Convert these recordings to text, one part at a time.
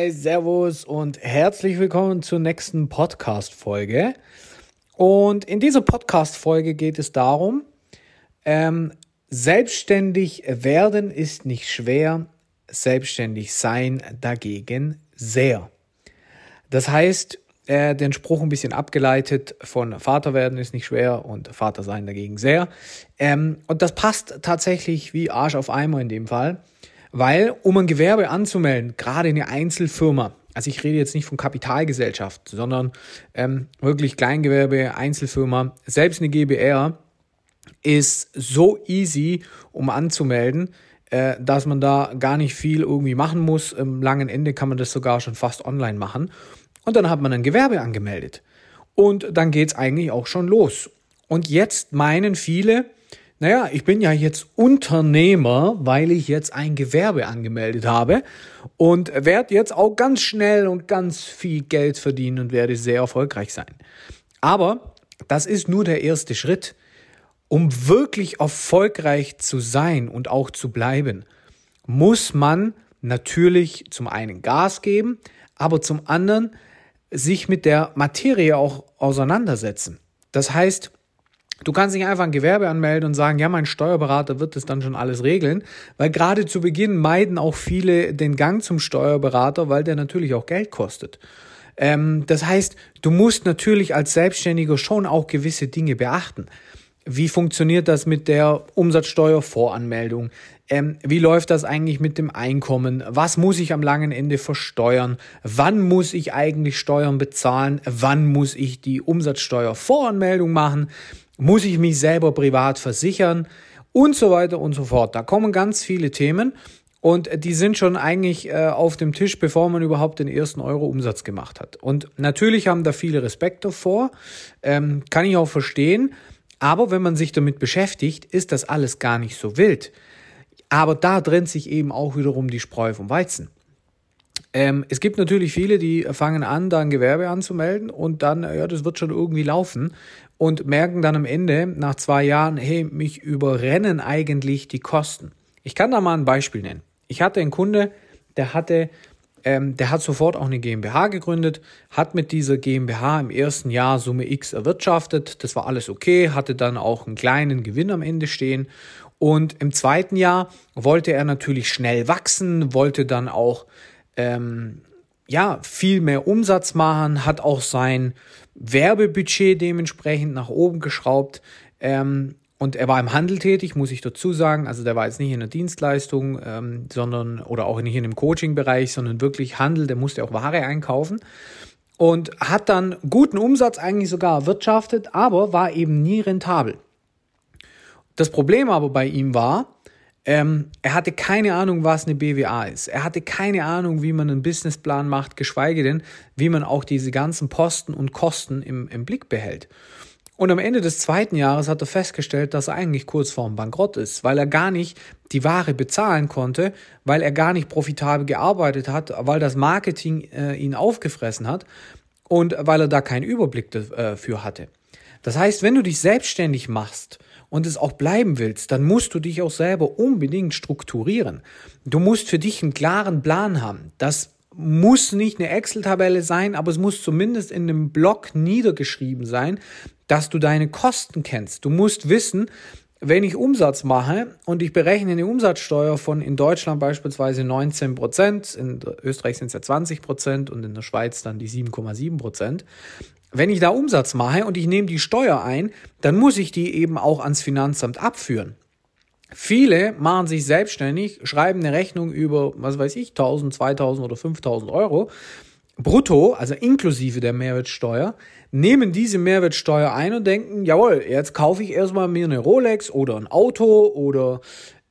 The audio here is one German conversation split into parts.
Hi, Servus und herzlich willkommen zur nächsten Podcast-Folge. Und in dieser Podcast-Folge geht es darum, ähm, selbstständig werden ist nicht schwer, selbstständig sein dagegen sehr. Das heißt, äh, den Spruch ein bisschen abgeleitet von Vater werden ist nicht schwer und Vater sein dagegen sehr. Ähm, und das passt tatsächlich wie Arsch auf Eimer in dem Fall. Weil, um ein Gewerbe anzumelden, gerade eine Einzelfirma, also ich rede jetzt nicht von Kapitalgesellschaft, sondern ähm, wirklich Kleingewerbe, Einzelfirma, selbst eine GBR ist so easy, um anzumelden, äh, dass man da gar nicht viel irgendwie machen muss. Im langen Ende kann man das sogar schon fast online machen. Und dann hat man ein Gewerbe angemeldet. Und dann geht's eigentlich auch schon los. Und jetzt meinen viele, naja, ich bin ja jetzt Unternehmer, weil ich jetzt ein Gewerbe angemeldet habe und werde jetzt auch ganz schnell und ganz viel Geld verdienen und werde sehr erfolgreich sein. Aber das ist nur der erste Schritt. Um wirklich erfolgreich zu sein und auch zu bleiben, muss man natürlich zum einen Gas geben, aber zum anderen sich mit der Materie auch auseinandersetzen. Das heißt, Du kannst nicht einfach ein Gewerbe anmelden und sagen, ja, mein Steuerberater wird das dann schon alles regeln, weil gerade zu Beginn meiden auch viele den Gang zum Steuerberater, weil der natürlich auch Geld kostet. Ähm, das heißt, du musst natürlich als Selbstständiger schon auch gewisse Dinge beachten. Wie funktioniert das mit der Umsatzsteuervoranmeldung? Ähm, wie läuft das eigentlich mit dem Einkommen? Was muss ich am langen Ende versteuern? Wann muss ich eigentlich Steuern bezahlen? Wann muss ich die Umsatzsteuervoranmeldung machen? Muss ich mich selber privat versichern? Und so weiter und so fort. Da kommen ganz viele Themen und die sind schon eigentlich äh, auf dem Tisch, bevor man überhaupt den ersten Euro Umsatz gemacht hat. Und natürlich haben da viele Respekt davor, ähm, kann ich auch verstehen. Aber wenn man sich damit beschäftigt, ist das alles gar nicht so wild. Aber da trennt sich eben auch wiederum die Spreu vom Weizen. Ähm, es gibt natürlich viele, die fangen an, da ein Gewerbe anzumelden und dann, ja, das wird schon irgendwie laufen und merken dann am Ende nach zwei Jahren, hey, mich überrennen eigentlich die Kosten. Ich kann da mal ein Beispiel nennen. Ich hatte einen Kunde, der hatte, ähm, der hat sofort auch eine GmbH gegründet, hat mit dieser GmbH im ersten Jahr Summe X erwirtschaftet. Das war alles okay, hatte dann auch einen kleinen Gewinn am Ende stehen. Und im zweiten Jahr wollte er natürlich schnell wachsen, wollte dann auch ähm, ja, viel mehr Umsatz machen, hat auch sein Werbebudget dementsprechend nach oben geschraubt. Ähm, und er war im Handel tätig, muss ich dazu sagen. Also der war jetzt nicht in der Dienstleistung, ähm, sondern oder auch nicht in dem Coaching-Bereich, sondern wirklich Handel, der musste auch Ware einkaufen. Und hat dann guten Umsatz eigentlich sogar erwirtschaftet, aber war eben nie rentabel. Das Problem aber bei ihm war, ähm, er hatte keine Ahnung, was eine BWA ist. Er hatte keine Ahnung, wie man einen Businessplan macht, geschweige denn, wie man auch diese ganzen Posten und Kosten im, im Blick behält. Und am Ende des zweiten Jahres hat er festgestellt, dass er eigentlich kurz vorm Bankrott ist, weil er gar nicht die Ware bezahlen konnte, weil er gar nicht profitabel gearbeitet hat, weil das Marketing äh, ihn aufgefressen hat und weil er da keinen Überblick dafür äh, hatte. Das heißt, wenn du dich selbstständig machst, und es auch bleiben willst, dann musst du dich auch selber unbedingt strukturieren. Du musst für dich einen klaren Plan haben. Das muss nicht eine Excel-Tabelle sein, aber es muss zumindest in einem Blog niedergeschrieben sein, dass du deine Kosten kennst. Du musst wissen, wenn ich Umsatz mache und ich berechne eine Umsatzsteuer von in Deutschland beispielsweise 19 Prozent, in Österreich sind es ja 20 Prozent und in der Schweiz dann die 7,7 Prozent, wenn ich da Umsatz mache und ich nehme die Steuer ein, dann muss ich die eben auch ans Finanzamt abführen. Viele machen sich selbstständig, schreiben eine Rechnung über, was weiß ich, 1000, 2000 oder 5000 Euro brutto, also inklusive der Mehrwertsteuer, nehmen diese Mehrwertsteuer ein und denken, jawohl, jetzt kaufe ich erstmal mir eine Rolex oder ein Auto oder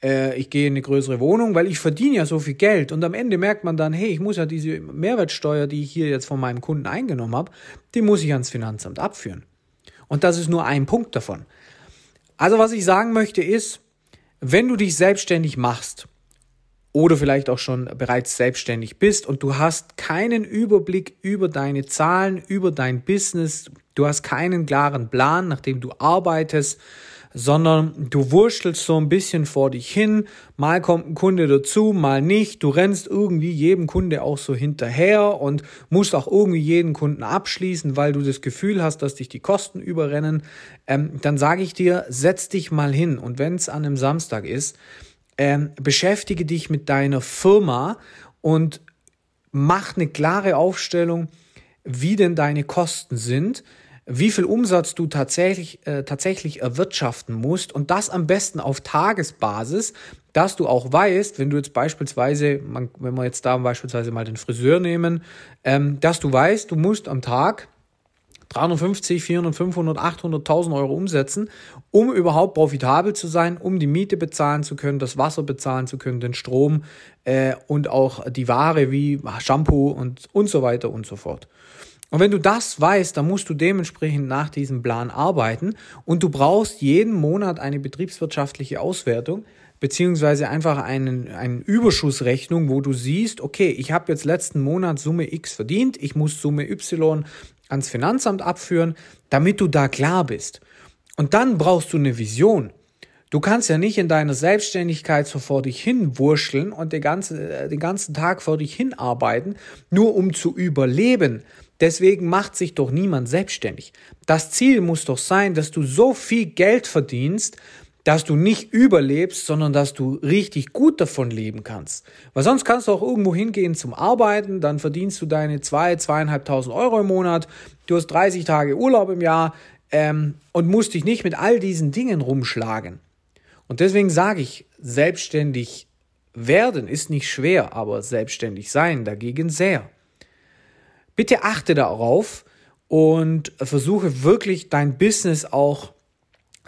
äh, ich gehe in eine größere Wohnung, weil ich verdiene ja so viel Geld. Und am Ende merkt man dann, hey, ich muss ja diese Mehrwertsteuer, die ich hier jetzt von meinem Kunden eingenommen habe, die muss ich ans Finanzamt abführen. Und das ist nur ein Punkt davon. Also was ich sagen möchte ist, wenn du dich selbstständig machst oder vielleicht auch schon bereits selbstständig bist und du hast keinen Überblick über deine Zahlen, über dein Business, du hast keinen klaren Plan, nach dem du arbeitest, sondern du wurschtelst so ein bisschen vor dich hin. Mal kommt ein Kunde dazu, mal nicht. Du rennst irgendwie jedem Kunde auch so hinterher und musst auch irgendwie jeden Kunden abschließen, weil du das Gefühl hast, dass dich die Kosten überrennen. Ähm, dann sage ich dir, setz dich mal hin und wenn es an einem Samstag ist, ähm, beschäftige dich mit deiner Firma und mach eine klare Aufstellung, wie denn deine Kosten sind, wie viel Umsatz du tatsächlich, äh, tatsächlich erwirtschaften musst und das am besten auf Tagesbasis, dass du auch weißt, wenn du jetzt beispielsweise, man, wenn wir jetzt da beispielsweise mal den Friseur nehmen, ähm, dass du weißt, du musst am Tag 350, 400, 500, 800.000 Euro umsetzen, um überhaupt profitabel zu sein, um die Miete bezahlen zu können, das Wasser bezahlen zu können, den Strom äh, und auch die Ware wie Shampoo und, und so weiter und so fort. Und wenn du das weißt, dann musst du dementsprechend nach diesem Plan arbeiten und du brauchst jeden Monat eine betriebswirtschaftliche Auswertung beziehungsweise einfach einen, einen Überschussrechnung, wo du siehst, okay, ich habe jetzt letzten Monat Summe X verdient, ich muss Summe Y ans Finanzamt abführen, damit du da klar bist. Und dann brauchst du eine Vision. Du kannst ja nicht in deiner Selbstständigkeit so vor dich hin wurschteln und den ganzen, äh, den ganzen Tag vor dich hin arbeiten, nur um zu überleben. Deswegen macht sich doch niemand selbstständig. Das Ziel muss doch sein, dass du so viel Geld verdienst, dass du nicht überlebst, sondern dass du richtig gut davon leben kannst. Weil sonst kannst du auch irgendwo hingehen zum Arbeiten, dann verdienst du deine zwei, zweieinhalbtausend Euro im Monat, du hast 30 Tage Urlaub im Jahr ähm, und musst dich nicht mit all diesen Dingen rumschlagen. Und deswegen sage ich, selbstständig werden ist nicht schwer, aber selbstständig sein dagegen sehr. Bitte achte darauf und versuche wirklich dein Business auch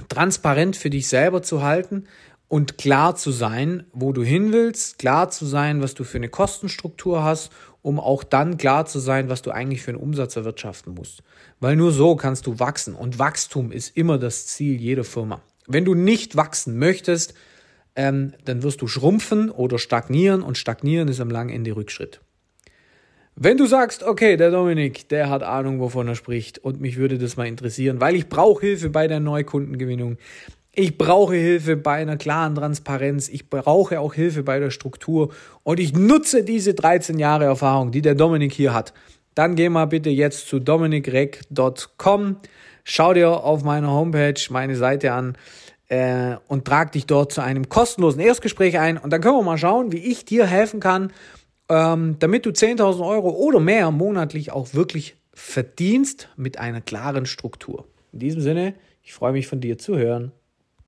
transparent für dich selber zu halten und klar zu sein, wo du hin willst, klar zu sein, was du für eine Kostenstruktur hast, um auch dann klar zu sein, was du eigentlich für einen Umsatz erwirtschaften musst. Weil nur so kannst du wachsen und Wachstum ist immer das Ziel jeder Firma. Wenn du nicht wachsen möchtest, ähm, dann wirst du schrumpfen oder stagnieren und stagnieren ist am langen Ende Rückschritt. Wenn du sagst, okay, der Dominik, der hat Ahnung, wovon er spricht und mich würde das mal interessieren, weil ich brauche Hilfe bei der Neukundengewinnung. Ich brauche Hilfe bei einer klaren Transparenz. Ich brauche auch Hilfe bei der Struktur. Und ich nutze diese 13 Jahre Erfahrung, die der Dominik hier hat. Dann geh mal bitte jetzt zu dominikreck.com. Schau dir auf meiner Homepage meine Seite an äh, und trag dich dort zu einem kostenlosen Erstgespräch ein. Und dann können wir mal schauen, wie ich dir helfen kann, ähm, damit du 10.000 Euro oder mehr monatlich auch wirklich verdienst mit einer klaren Struktur. In diesem Sinne, ich freue mich von dir zu hören.